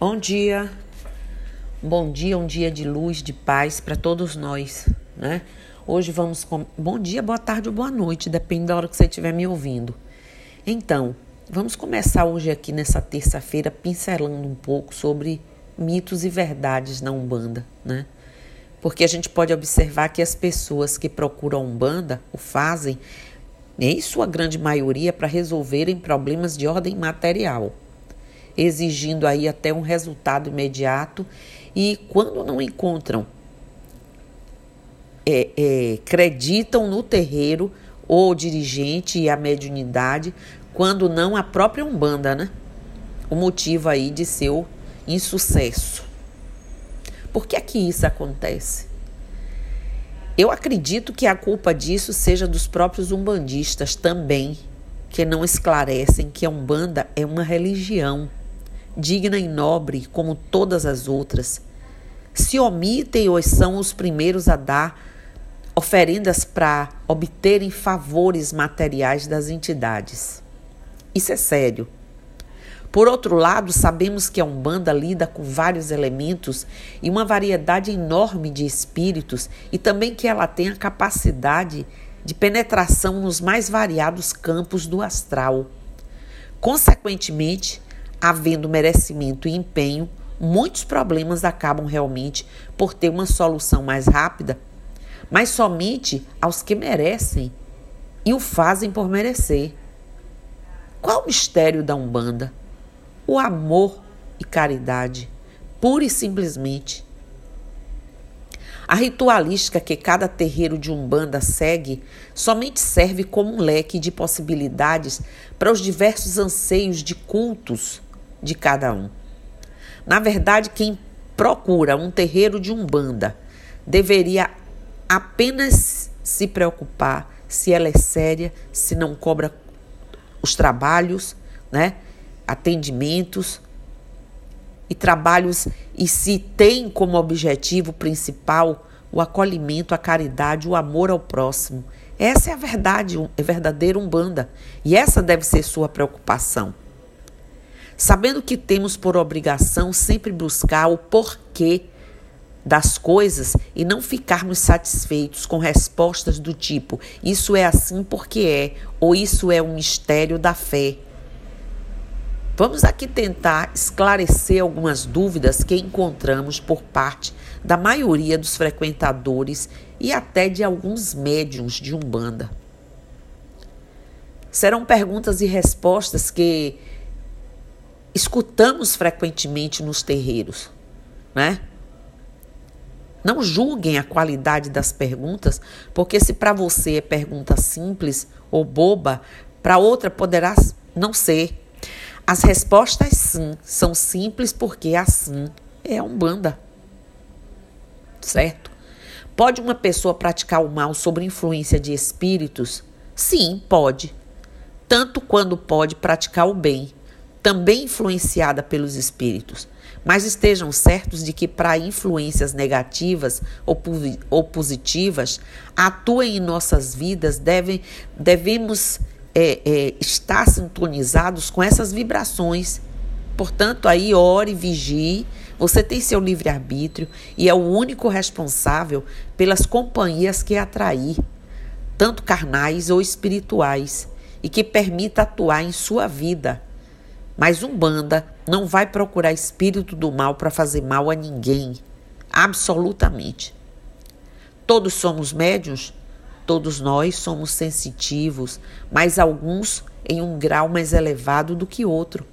Bom dia, bom dia, um dia de luz, de paz para todos nós, né? Hoje vamos com... Bom dia, boa tarde ou boa noite, depende da hora que você estiver me ouvindo. Então, vamos começar hoje aqui nessa terça-feira pincelando um pouco sobre mitos e verdades na Umbanda, né? Porque a gente pode observar que as pessoas que procuram a Umbanda o fazem, em sua grande maioria, para resolverem problemas de ordem material exigindo aí até um resultado imediato e quando não encontram, é, é, creditam no terreiro o dirigente e a mediunidade, quando não a própria Umbanda, né? O motivo aí de seu insucesso. Por que é que isso acontece? Eu acredito que a culpa disso seja dos próprios umbandistas também, que não esclarecem que a Umbanda é uma religião digna e nobre como todas as outras, se omitem ou são os primeiros a dar oferendas para obterem favores materiais das entidades. Isso é sério. Por outro lado, sabemos que a Umbanda lida com vários elementos e uma variedade enorme de espíritos e também que ela tem a capacidade de penetração nos mais variados campos do astral. Consequentemente, havendo merecimento e empenho, muitos problemas acabam realmente por ter uma solução mais rápida, mas somente aos que merecem e o fazem por merecer. Qual o mistério da Umbanda? O amor e caridade, pura e simplesmente. A ritualística que cada terreiro de Umbanda segue somente serve como um leque de possibilidades para os diversos anseios de cultos de cada um. Na verdade, quem procura um terreiro de umbanda deveria apenas se preocupar se ela é séria, se não cobra os trabalhos, né? Atendimentos e trabalhos e se tem como objetivo principal o acolhimento, a caridade, o amor ao próximo. Essa é a verdade, é verdadeira umbanda, e essa deve ser sua preocupação sabendo que temos por obrigação sempre buscar o porquê das coisas e não ficarmos satisfeitos com respostas do tipo isso é assim porque é ou isso é um mistério da fé. Vamos aqui tentar esclarecer algumas dúvidas que encontramos por parte da maioria dos frequentadores e até de alguns médiums de Umbanda. Serão perguntas e respostas que escutamos frequentemente nos terreiros, né? Não julguem a qualidade das perguntas, porque se para você é pergunta simples ou boba, para outra poderá não ser. As respostas sim são simples porque assim é a Umbanda. Certo? Pode uma pessoa praticar o mal sob influência de espíritos? Sim, pode. Tanto quando pode praticar o bem também influenciada pelos espíritos. Mas estejam certos de que para influências negativas ou, ou positivas atuem em nossas vidas, devem, devemos é, é, estar sintonizados com essas vibrações. Portanto, aí ore, vigie. Você tem seu livre-arbítrio e é o único responsável pelas companhias que atrair, tanto carnais ou espirituais, e que permita atuar em sua vida mas Umbanda não vai procurar espírito do mal para fazer mal a ninguém. Absolutamente. Todos somos médios, todos nós somos sensitivos, mas alguns em um grau mais elevado do que outro.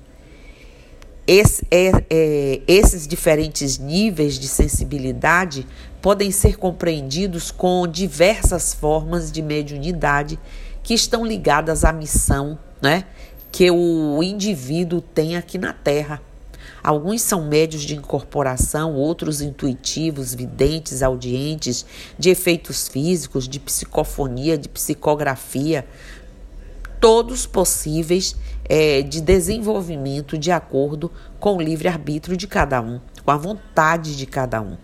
Esse, é, é, esses diferentes níveis de sensibilidade podem ser compreendidos com diversas formas de mediunidade que estão ligadas à missão né, que o indivíduo tem aqui na Terra. Alguns são médios de incorporação, outros intuitivos, videntes, audientes, de efeitos físicos, de psicofonia, de psicografia, todos possíveis é, de desenvolvimento de acordo com o livre-arbítrio de cada um, com a vontade de cada um.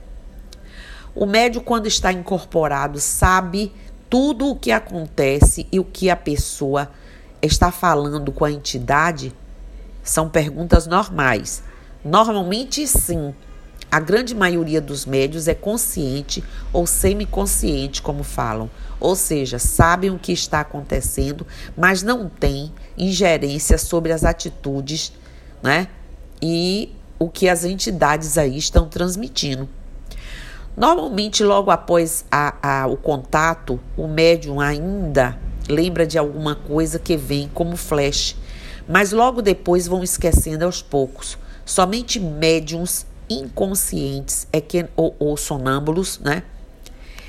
O médio, quando está incorporado, sabe tudo o que acontece e o que a pessoa está falando com a entidade são perguntas normais, Normalmente, sim. A grande maioria dos médios é consciente ou semiconsciente, como falam, ou seja, sabem o que está acontecendo, mas não têm ingerência sobre as atitudes, né? E o que as entidades aí estão transmitindo. Normalmente, logo após a, a, o contato, o médium ainda lembra de alguma coisa que vem como flash, mas logo depois vão esquecendo aos poucos. Somente médiums inconscientes é que, ou, ou sonâmbulos, né?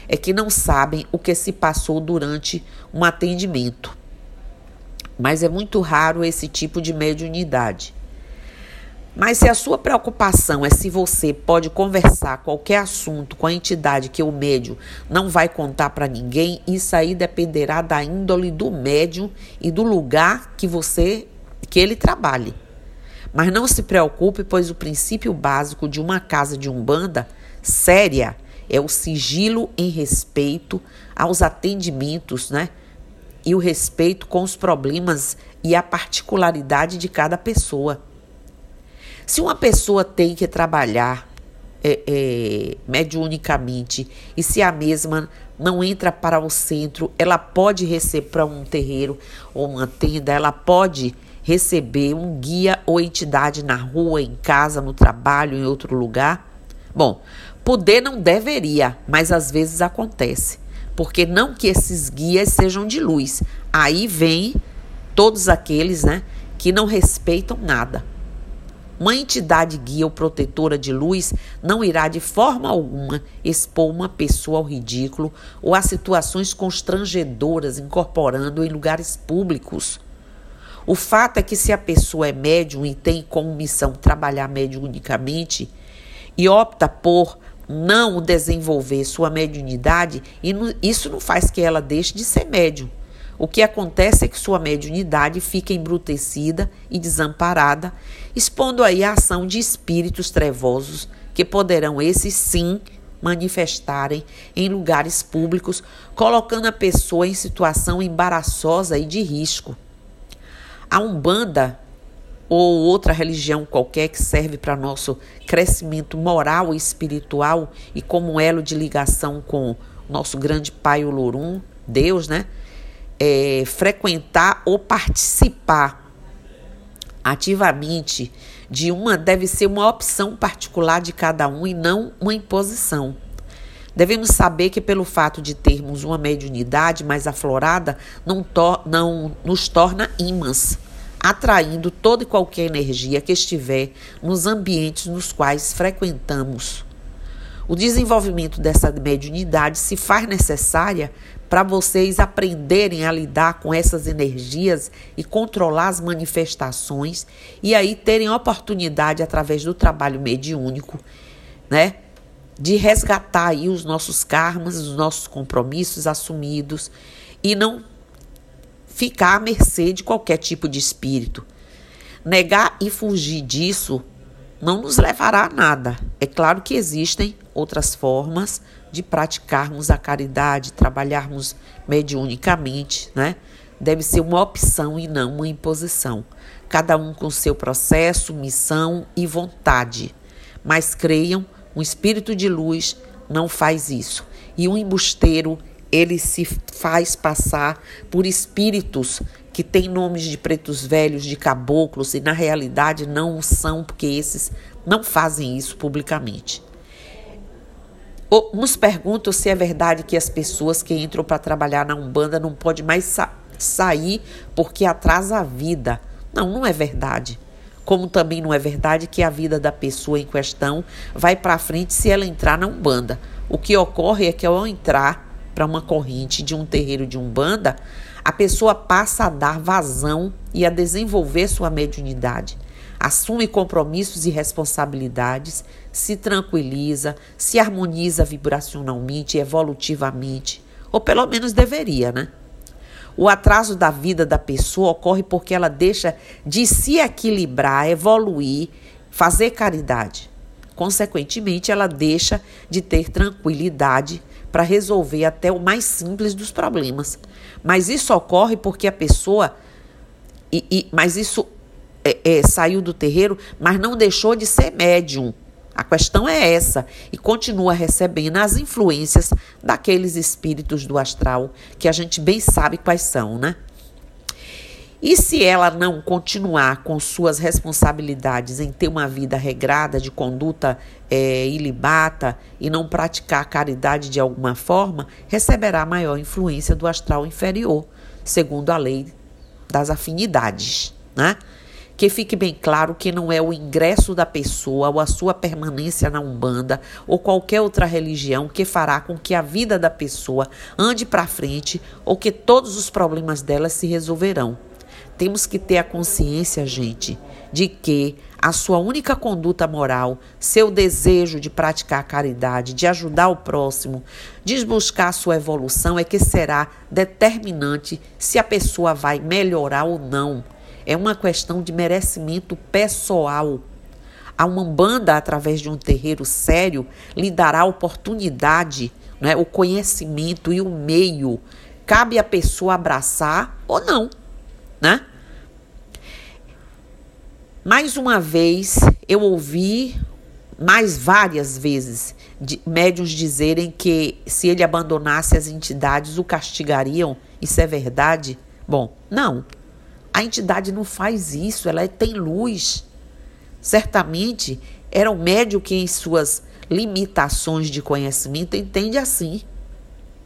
É que não sabem o que se passou durante um atendimento. Mas é muito raro esse tipo de mediunidade. Mas se a sua preocupação é se você pode conversar qualquer assunto com a entidade que o médium não vai contar para ninguém, isso aí dependerá da índole do médium e do lugar que você que ele trabalhe. Mas não se preocupe, pois o princípio básico de uma casa de umbanda séria é o sigilo em respeito aos atendimentos, né? E o respeito com os problemas e a particularidade de cada pessoa. Se uma pessoa tem que trabalhar é, é, mediunicamente e se a mesma não entra para o centro, ela pode receber para um terreiro ou uma tenda, ela pode receber um guia ou entidade na rua, em casa, no trabalho, em outro lugar? Bom, poder não deveria, mas às vezes acontece. Porque não que esses guias sejam de luz. Aí vem todos aqueles, né, que não respeitam nada. Uma entidade guia ou protetora de luz não irá de forma alguma expor uma pessoa ao ridículo ou a situações constrangedoras incorporando em lugares públicos. O fato é que se a pessoa é médium e tem como missão trabalhar mediunicamente e opta por não desenvolver sua mediunidade, isso não faz que ela deixe de ser médium. O que acontece é que sua mediunidade fica embrutecida e desamparada, expondo aí a ação de espíritos trevosos que poderão esses sim manifestarem em lugares públicos, colocando a pessoa em situação embaraçosa e de risco. A Umbanda ou outra religião qualquer que serve para nosso crescimento moral e espiritual e como elo de ligação com nosso grande Pai Olorum, Deus, né? é, frequentar ou participar ativamente de uma deve ser uma opção particular de cada um e não uma imposição. Devemos saber que, pelo fato de termos uma mediunidade mais aflorada, não, não nos torna ímãs, atraindo toda e qualquer energia que estiver nos ambientes nos quais frequentamos. O desenvolvimento dessa mediunidade se faz necessária para vocês aprenderem a lidar com essas energias e controlar as manifestações e aí terem oportunidade através do trabalho mediúnico, né, de resgatar aí os nossos karmas, os nossos compromissos assumidos e não ficar à mercê de qualquer tipo de espírito. Negar e fugir disso não nos levará a nada. É claro que existem outras formas de praticarmos a caridade, trabalharmos mediunicamente, né? Deve ser uma opção e não uma imposição. Cada um com seu processo, missão e vontade. Mas creiam, um espírito de luz não faz isso. E um embusteiro, ele se faz passar por espíritos que têm nomes de pretos velhos, de caboclos, e na realidade não são, porque esses não fazem isso publicamente. Nos perguntam se é verdade que as pessoas que entram para trabalhar na Umbanda não podem mais sa sair porque atrasa a vida. Não, não é verdade. Como também não é verdade que a vida da pessoa em questão vai para frente se ela entrar na Umbanda. O que ocorre é que ao entrar para uma corrente de um terreiro de Umbanda, a pessoa passa a dar vazão e a desenvolver sua mediunidade assume compromissos e responsabilidades, se tranquiliza, se harmoniza vibracionalmente, evolutivamente, ou pelo menos deveria, né? O atraso da vida da pessoa ocorre porque ela deixa de se equilibrar, evoluir, fazer caridade. Consequentemente, ela deixa de ter tranquilidade para resolver até o mais simples dos problemas. Mas isso ocorre porque a pessoa. E, e, mas isso é, é, saiu do terreiro, mas não deixou de ser médium. A questão é essa e continua recebendo as influências daqueles espíritos do astral que a gente bem sabe quais são, né? E se ela não continuar com suas responsabilidades em ter uma vida regrada de conduta é, ilibata e não praticar caridade de alguma forma, receberá maior influência do astral inferior, segundo a lei das afinidades, né? Que fique bem claro que não é o ingresso da pessoa ou a sua permanência na Umbanda ou qualquer outra religião que fará com que a vida da pessoa ande para frente ou que todos os problemas dela se resolverão. Temos que ter a consciência, gente, de que a sua única conduta moral, seu desejo de praticar a caridade, de ajudar o próximo, de buscar a sua evolução é que será determinante se a pessoa vai melhorar ou não. É uma questão de merecimento pessoal. A Umbanda, através de um terreiro sério, lhe dará a oportunidade, né, o conhecimento e o meio. Cabe a pessoa abraçar ou não né? Mais uma vez, eu ouvi mais várias vezes de, médiums dizerem que se ele abandonasse as entidades o castigariam. Isso é verdade? Bom, não. A entidade não faz isso, ela tem luz. Certamente era um médium que, em suas limitações de conhecimento, entende assim.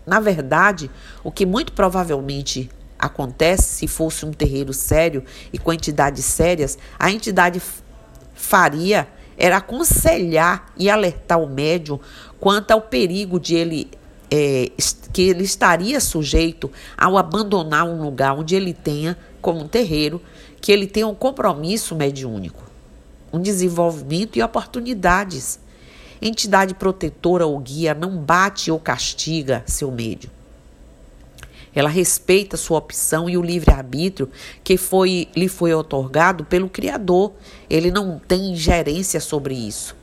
Na verdade, o que muito provavelmente acontece se fosse um terreiro sério e com entidades sérias, a entidade faria era aconselhar e alertar o médium quanto ao perigo de ele é, que ele estaria sujeito ao abandonar um lugar onde ele tenha, como um terreiro, que ele tenha um compromisso mediúnico, um desenvolvimento e oportunidades. Entidade protetora ou guia não bate ou castiga seu médium. Ela respeita sua opção e o livre-arbítrio que foi, lhe foi otorgado pelo Criador. Ele não tem ingerência sobre isso.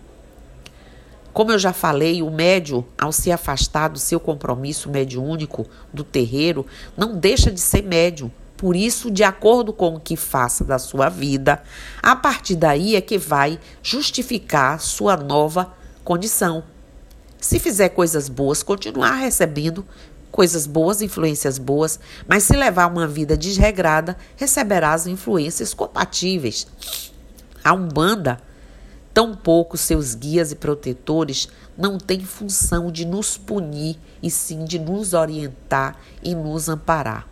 Como eu já falei, o médio, ao se afastar do seu compromisso mediúnico do terreiro, não deixa de ser médium. Por isso, de acordo com o que faça da sua vida, a partir daí é que vai justificar sua nova condição. Se fizer coisas boas, continuar recebendo coisas boas, influências boas, mas se levar uma vida desregrada, receberá as influências compatíveis. A Umbanda, tampouco seus guias e protetores, não tem função de nos punir, e sim de nos orientar e nos amparar.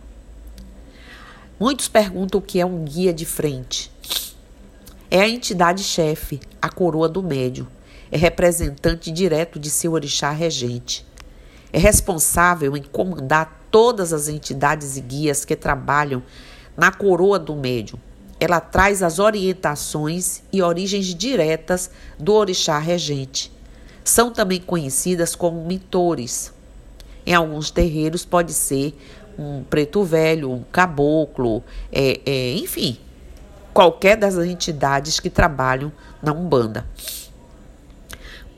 Muitos perguntam o que é um guia de frente. É a entidade chefe, a coroa do médium. É representante direto de seu orixá regente é responsável em comandar todas as entidades e guias que trabalham na coroa do médium. Ela traz as orientações e origens diretas do orixá regente. São também conhecidas como mentores. Em alguns terreiros pode ser um preto velho, um caboclo, é, é, enfim, qualquer das entidades que trabalham na Umbanda.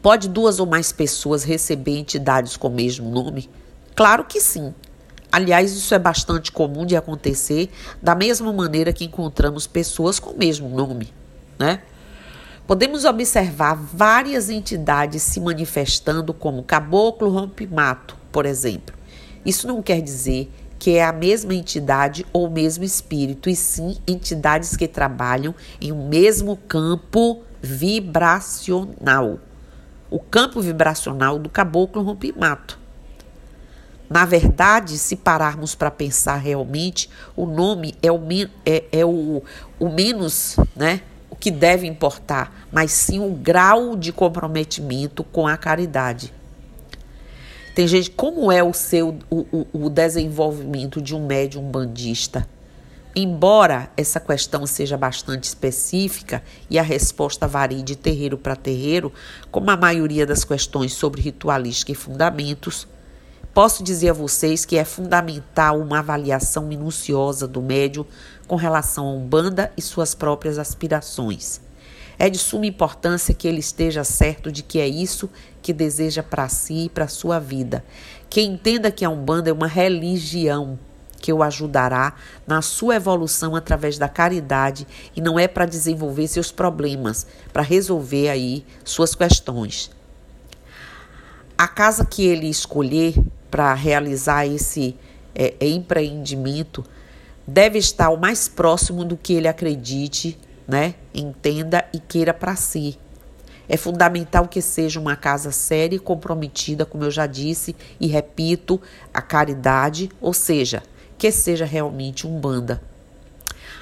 Pode duas ou mais pessoas receber entidades com o mesmo nome? Claro que sim. Aliás, isso é bastante comum de acontecer, da mesma maneira que encontramos pessoas com o mesmo nome, né? Podemos observar várias entidades se manifestando como caboclo rompe-mato, por exemplo. Isso não quer dizer que é a mesma entidade ou o mesmo espírito, e sim entidades que trabalham em um mesmo campo vibracional o campo vibracional do caboclo rompimato. Na verdade, se pararmos para pensar realmente, o nome é o, é, é o, o menos, né? O que deve importar, mas sim o grau de comprometimento com a caridade. Tem gente, como é o seu o, o desenvolvimento de um médium bandista? Embora essa questão seja bastante específica e a resposta varie de terreiro para terreiro, como a maioria das questões sobre ritualística e fundamentos, posso dizer a vocês que é fundamental uma avaliação minuciosa do médium com relação a Umbanda e suas próprias aspirações. É de suma importância que ele esteja certo de que é isso que deseja para si e para sua vida. Que entenda que a Umbanda é uma religião que o ajudará na sua evolução através da caridade e não é para desenvolver seus problemas, para resolver aí suas questões. A casa que ele escolher para realizar esse é, é, empreendimento deve estar o mais próximo do que ele acredite, né, entenda e queira para si. É fundamental que seja uma casa séria e comprometida, como eu já disse e repito, a caridade, ou seja, que seja realmente umbanda.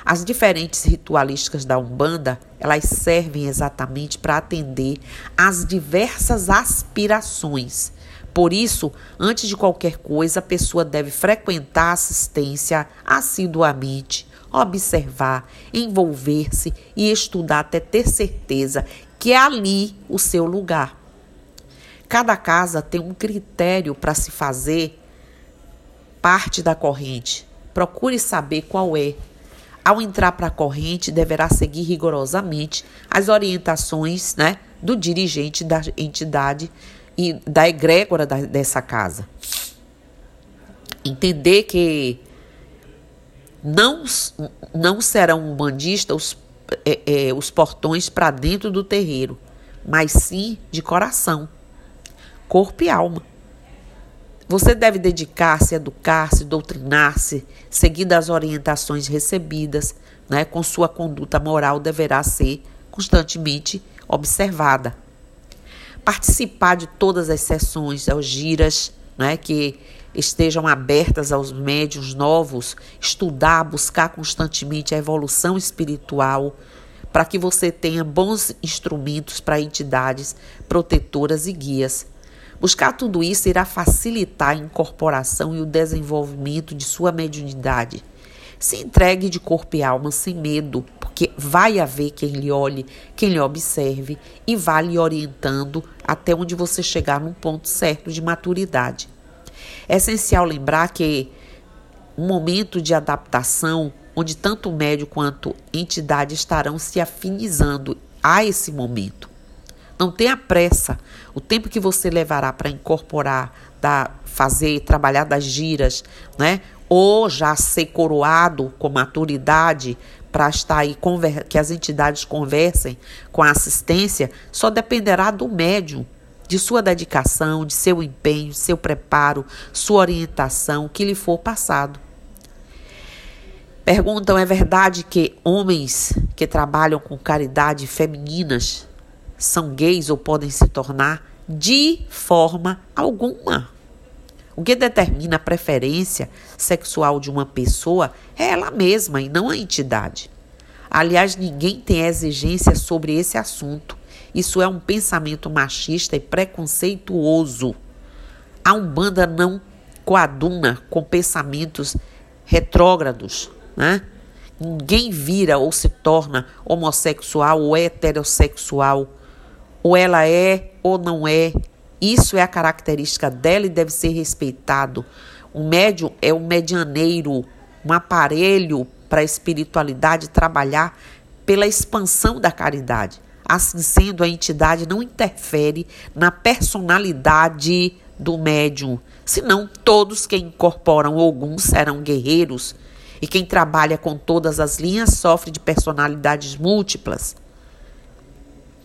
As diferentes ritualísticas da Umbanda, elas servem exatamente para atender às diversas aspirações. Por isso, antes de qualquer coisa, a pessoa deve frequentar a assistência assiduamente, observar, envolver-se e estudar até ter certeza que é ali o seu lugar. Cada casa tem um critério para se fazer parte da corrente. Procure saber qual é. Ao entrar para a corrente, deverá seguir rigorosamente as orientações né, do dirigente da entidade e da egrégora da, dessa casa. Entender que não, não serão bandistas os é, é, os portões para dentro do terreiro, mas sim de coração, corpo e alma. Você deve dedicar-se, educar-se, doutrinar-se, seguindo as orientações recebidas, né, com sua conduta moral deverá ser constantemente observada. Participar de todas as sessões, as giras, né, que estejam abertas aos médios novos, estudar, buscar constantemente a evolução espiritual, para que você tenha bons instrumentos para entidades protetoras e guias. Buscar tudo isso irá facilitar a incorporação e o desenvolvimento de sua mediunidade. Se entregue de corpo e alma sem medo, porque vai haver quem lhe olhe, quem lhe observe e vá lhe orientando até onde você chegar num ponto certo de maturidade. É essencial lembrar que um momento de adaptação, onde tanto o médio quanto entidade estarão se afinizando a esse momento. Não tenha pressa. O tempo que você levará para incorporar, da, fazer, trabalhar das giras, né? Ou já ser coroado com maturidade para estar aí, que as entidades conversem com a assistência, só dependerá do médium de sua dedicação, de seu empenho, seu preparo, sua orientação, que lhe for passado. Perguntam: é verdade que homens que trabalham com caridade femininas são gays ou podem se tornar? De forma alguma. O que determina a preferência sexual de uma pessoa é ela mesma e não a entidade. Aliás, ninguém tem exigência sobre esse assunto. Isso é um pensamento machista e preconceituoso. A Umbanda não coaduna com pensamentos retrógrados, né? Ninguém vira ou se torna homossexual ou heterossexual, ou ela é ou não é. Isso é a característica dela e deve ser respeitado. O médium é um medianeiro, um aparelho para a espiritualidade trabalhar pela expansão da caridade. Assim sendo, a entidade não interfere na personalidade do médium, senão todos que incorporam alguns serão guerreiros e quem trabalha com todas as linhas sofre de personalidades múltiplas.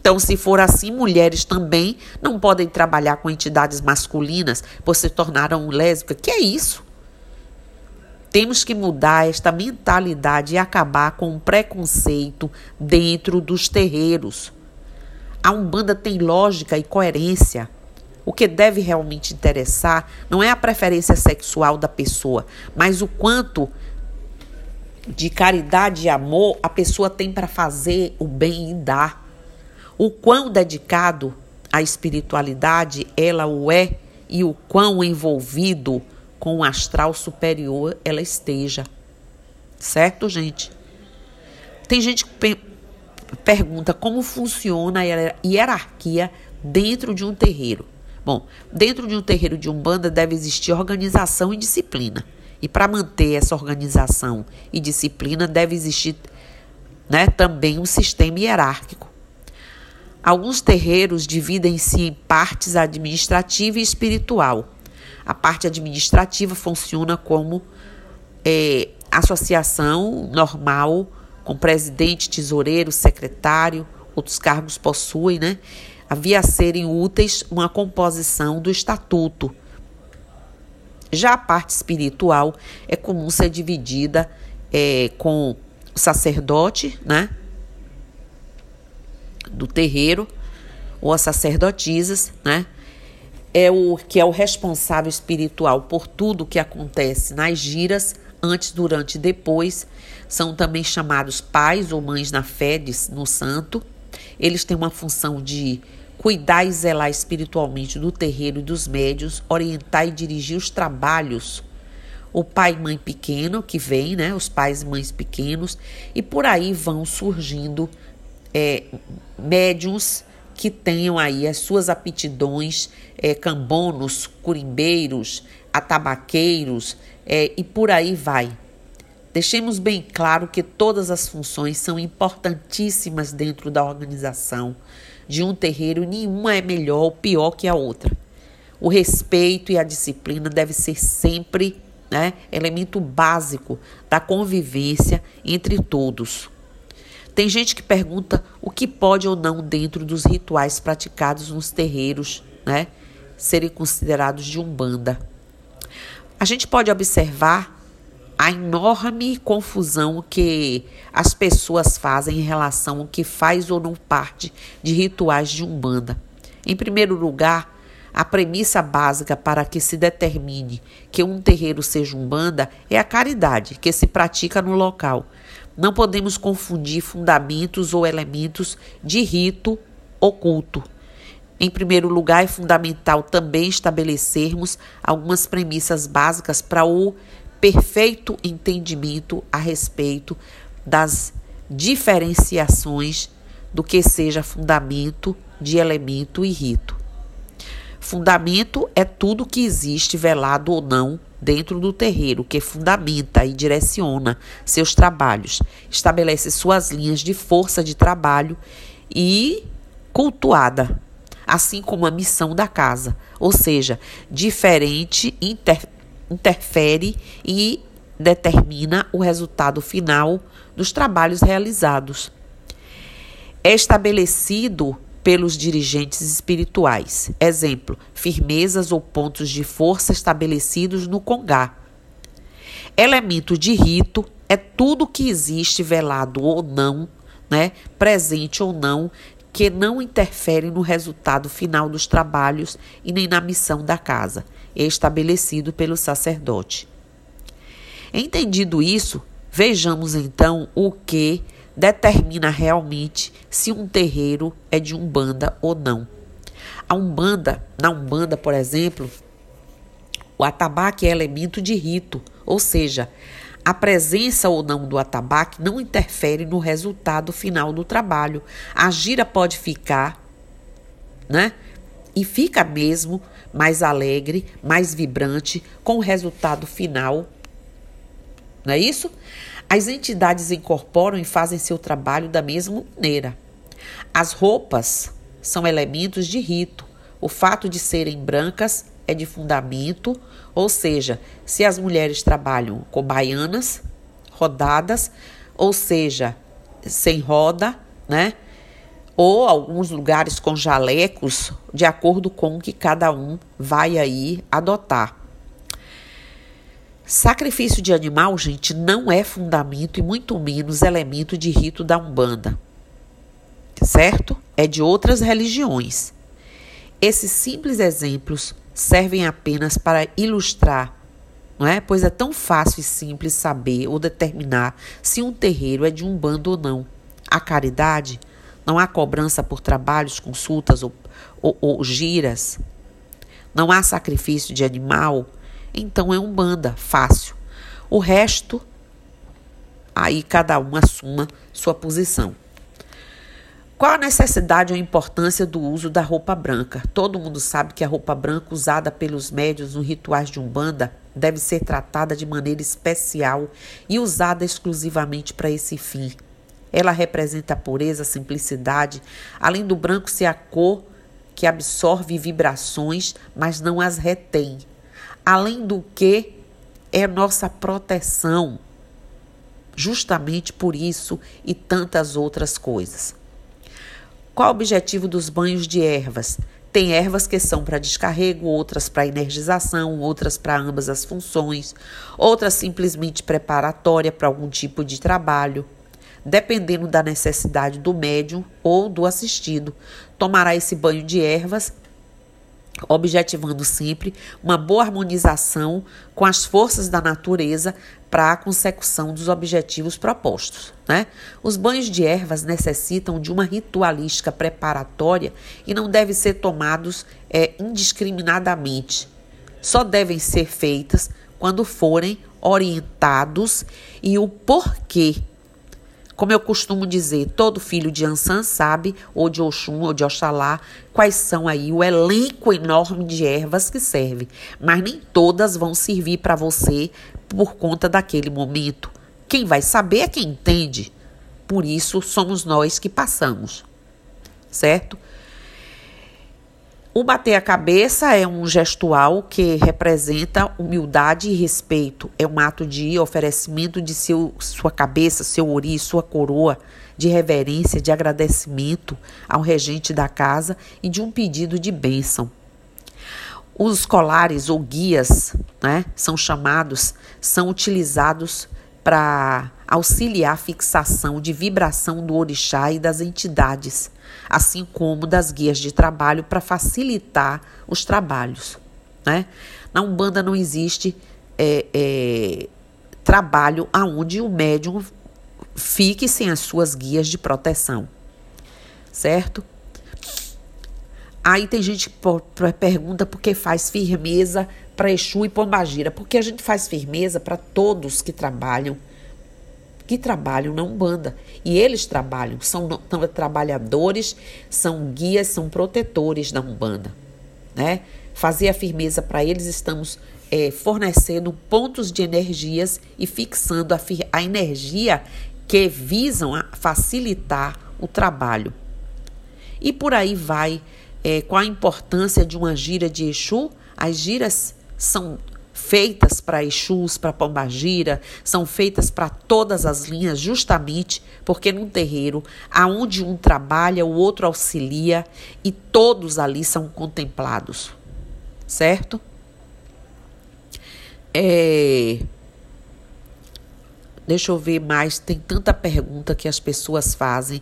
Então, se for assim, mulheres também não podem trabalhar com entidades masculinas, pois se tornaram lésbicas. Que é isso? Temos que mudar esta mentalidade e acabar com o preconceito dentro dos terreiros. A Umbanda tem lógica e coerência. O que deve realmente interessar não é a preferência sexual da pessoa, mas o quanto de caridade e amor a pessoa tem para fazer o bem e dar. O quão dedicado à espiritualidade ela o é e o quão envolvido com o astral superior ela esteja. Certo, gente? Tem gente que pergunta como funciona a hierarquia dentro de um terreiro. Bom, dentro de um terreiro de umbanda deve existir organização e disciplina. E para manter essa organização e disciplina deve existir né, também um sistema hierárquico. Alguns terreiros dividem-se em partes administrativa e espiritual. A parte administrativa funciona como é, associação normal, com presidente, tesoureiro, secretário, outros cargos possuem, né? Havia serem úteis uma composição do estatuto. Já a parte espiritual é comum ser dividida é, com o sacerdote, né? Do terreiro, ou as sacerdotisas, né? É o que é o responsável espiritual por tudo que acontece nas giras antes, durante e depois. São também chamados pais ou mães na fé de, no santo. Eles têm uma função de cuidar e zelar espiritualmente do terreiro e dos médios, orientar e dirigir os trabalhos. O pai e mãe pequeno que vem, né? Os pais e mães pequenos, e por aí vão surgindo é, médiums que tenham aí as suas aptidões, é, cambonos, curimbeiros, atabaqueiros, é, e por aí vai. Deixemos bem claro que todas as funções são importantíssimas dentro da organização de um terreiro, nenhuma é melhor ou pior que a outra. O respeito e a disciplina deve ser sempre né, elemento básico da convivência entre todos. Tem gente que pergunta o que pode ou não dentro dos rituais praticados nos terreiros, né, serem considerados de umbanda a gente pode observar a enorme confusão que as pessoas fazem em relação ao que faz ou não parte de rituais de Umbanda. Em primeiro lugar, a premissa básica para que se determine que um terreiro seja Umbanda é a caridade que se pratica no local. Não podemos confundir fundamentos ou elementos de rito oculto. Em primeiro lugar, é fundamental também estabelecermos algumas premissas básicas para o perfeito entendimento a respeito das diferenciações do que seja fundamento de elemento e rito. Fundamento é tudo que existe velado ou não dentro do terreiro, que fundamenta e direciona seus trabalhos, estabelece suas linhas de força de trabalho e cultuada assim como a missão da casa, ou seja, diferente inter, interfere e determina o resultado final dos trabalhos realizados. É estabelecido pelos dirigentes espirituais. Exemplo: firmezas ou pontos de força estabelecidos no congá. Elemento de rito é tudo que existe velado ou não, né, presente ou não, que não interfere no resultado final dos trabalhos e nem na missão da casa, estabelecido pelo sacerdote. Entendido isso, vejamos então o que determina realmente se um terreiro é de umbanda ou não. A umbanda, na umbanda, por exemplo, o atabaque é elemento de rito, ou seja, a presença ou não do atabaque não interfere no resultado final do trabalho. A gira pode ficar, né? E fica mesmo mais alegre, mais vibrante, com o resultado final. Não é isso? As entidades incorporam e fazem seu trabalho da mesma maneira. As roupas são elementos de rito. O fato de serem brancas é de fundamento, ou seja, se as mulheres trabalham com baianas, rodadas, ou seja, sem roda, né? Ou alguns lugares com jalecos, de acordo com o que cada um vai aí adotar. Sacrifício de animal, gente, não é fundamento e muito menos elemento de rito da Umbanda. Certo? É de outras religiões. Esses simples exemplos servem apenas para ilustrar, não é? Pois é tão fácil e simples saber ou determinar se um terreiro é de um bando ou não. A caridade não há cobrança por trabalhos, consultas ou, ou, ou giras. Não há sacrifício de animal. Então é um banda, fácil. O resto, aí cada um assuma sua posição. Qual a necessidade ou importância do uso da roupa branca? Todo mundo sabe que a roupa branca usada pelos médios nos rituais de Umbanda deve ser tratada de maneira especial e usada exclusivamente para esse fim. Ela representa a pureza, a simplicidade, além do branco ser a cor que absorve vibrações, mas não as retém. Além do que é nossa proteção. Justamente por isso e tantas outras coisas. Qual o objetivo dos banhos de ervas? Tem ervas que são para descarrego, outras para energização, outras para ambas as funções, outras simplesmente preparatória para algum tipo de trabalho. Dependendo da necessidade do médium ou do assistido, tomará esse banho de ervas objetivando sempre uma boa harmonização com as forças da natureza para a consecução dos objetivos propostos. Né? Os banhos de ervas necessitam de uma ritualística preparatória e não devem ser tomados é, indiscriminadamente. Só devem ser feitas quando forem orientados e o porquê como eu costumo dizer, todo filho de Ansan sabe, ou de Oxum, ou de Oxalá, quais são aí o elenco enorme de ervas que serve. Mas nem todas vão servir para você por conta daquele momento. Quem vai saber é quem entende. Por isso somos nós que passamos. Certo? O bater a cabeça é um gestual que representa humildade e respeito. É um ato de oferecimento de seu, sua cabeça, seu ori, sua coroa, de reverência, de agradecimento ao regente da casa e de um pedido de bênção. Os colares ou guias, né, são chamados, são utilizados para auxiliar a fixação de vibração do orixá e das entidades assim como das guias de trabalho para facilitar os trabalhos. Né? Na Umbanda não existe é, é, trabalho aonde o médium fique sem as suas guias de proteção, certo? Aí tem gente que pergunta por que faz firmeza para Exu e Pombagira. Porque a gente faz firmeza para todos que trabalham que trabalham na Umbanda. E eles trabalham, são, são trabalhadores, são guias, são protetores da Umbanda. Né? Fazer a firmeza para eles, estamos é, fornecendo pontos de energias e fixando a, a energia que visam facilitar o trabalho. E por aí vai, é, qual a importância de uma gira de Exu? As giras são feitas para Exus, para Pombagira, são feitas para todas as linhas, justamente porque num terreiro, aonde um trabalha, o outro auxilia e todos ali são contemplados, certo? É... Deixa eu ver mais, tem tanta pergunta que as pessoas fazem.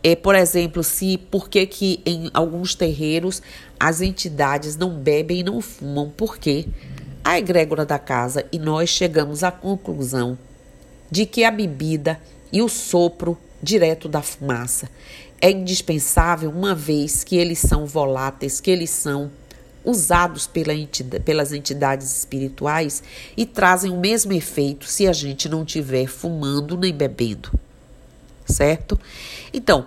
É, por exemplo, se por que, que em alguns terreiros as entidades não bebem e não fumam? Por quê? A egrégora da casa e nós chegamos à conclusão de que a bebida e o sopro direto da fumaça é indispensável uma vez que eles são voláteis, que eles são usados pela entidade, pelas entidades espirituais e trazem o mesmo efeito se a gente não estiver fumando nem bebendo. Certo? Então,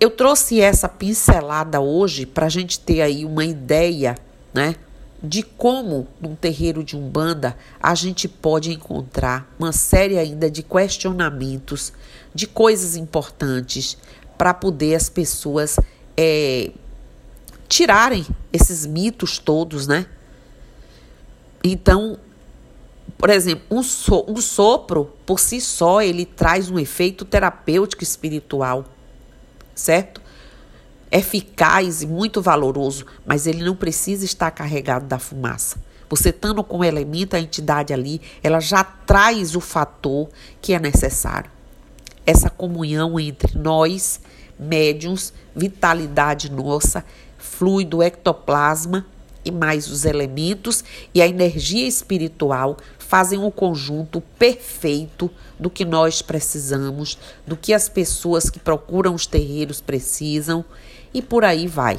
eu trouxe essa pincelada hoje para a gente ter aí uma ideia, né? De como num terreiro de umbanda a gente pode encontrar uma série ainda de questionamentos, de coisas importantes para poder as pessoas é, tirarem esses mitos todos, né? Então, por exemplo, um, so, um sopro por si só ele traz um efeito terapêutico espiritual, certo? Eficaz e muito valoroso, mas ele não precisa estar carregado da fumaça. Você estando com o elemento, a entidade ali, ela já traz o fator que é necessário. Essa comunhão entre nós, médiums, vitalidade nossa, fluido, ectoplasma e mais os elementos e a energia espiritual fazem um conjunto perfeito do que nós precisamos, do que as pessoas que procuram os terreiros precisam e por aí vai.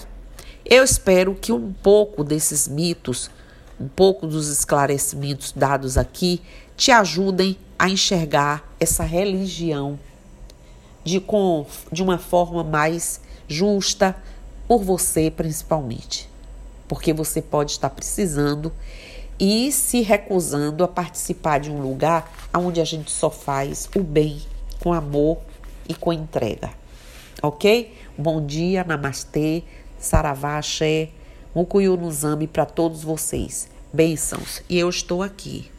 Eu espero que um pouco desses mitos, um pouco dos esclarecimentos dados aqui, te ajudem a enxergar essa religião de, com, de uma forma mais justa, por você principalmente. Porque você pode estar precisando e se recusando a participar de um lugar onde a gente só faz o bem com amor e com entrega. Ok? Bom dia, namastê, saravá, axé, mucuyu no para todos vocês. Bênçãos. E eu estou aqui.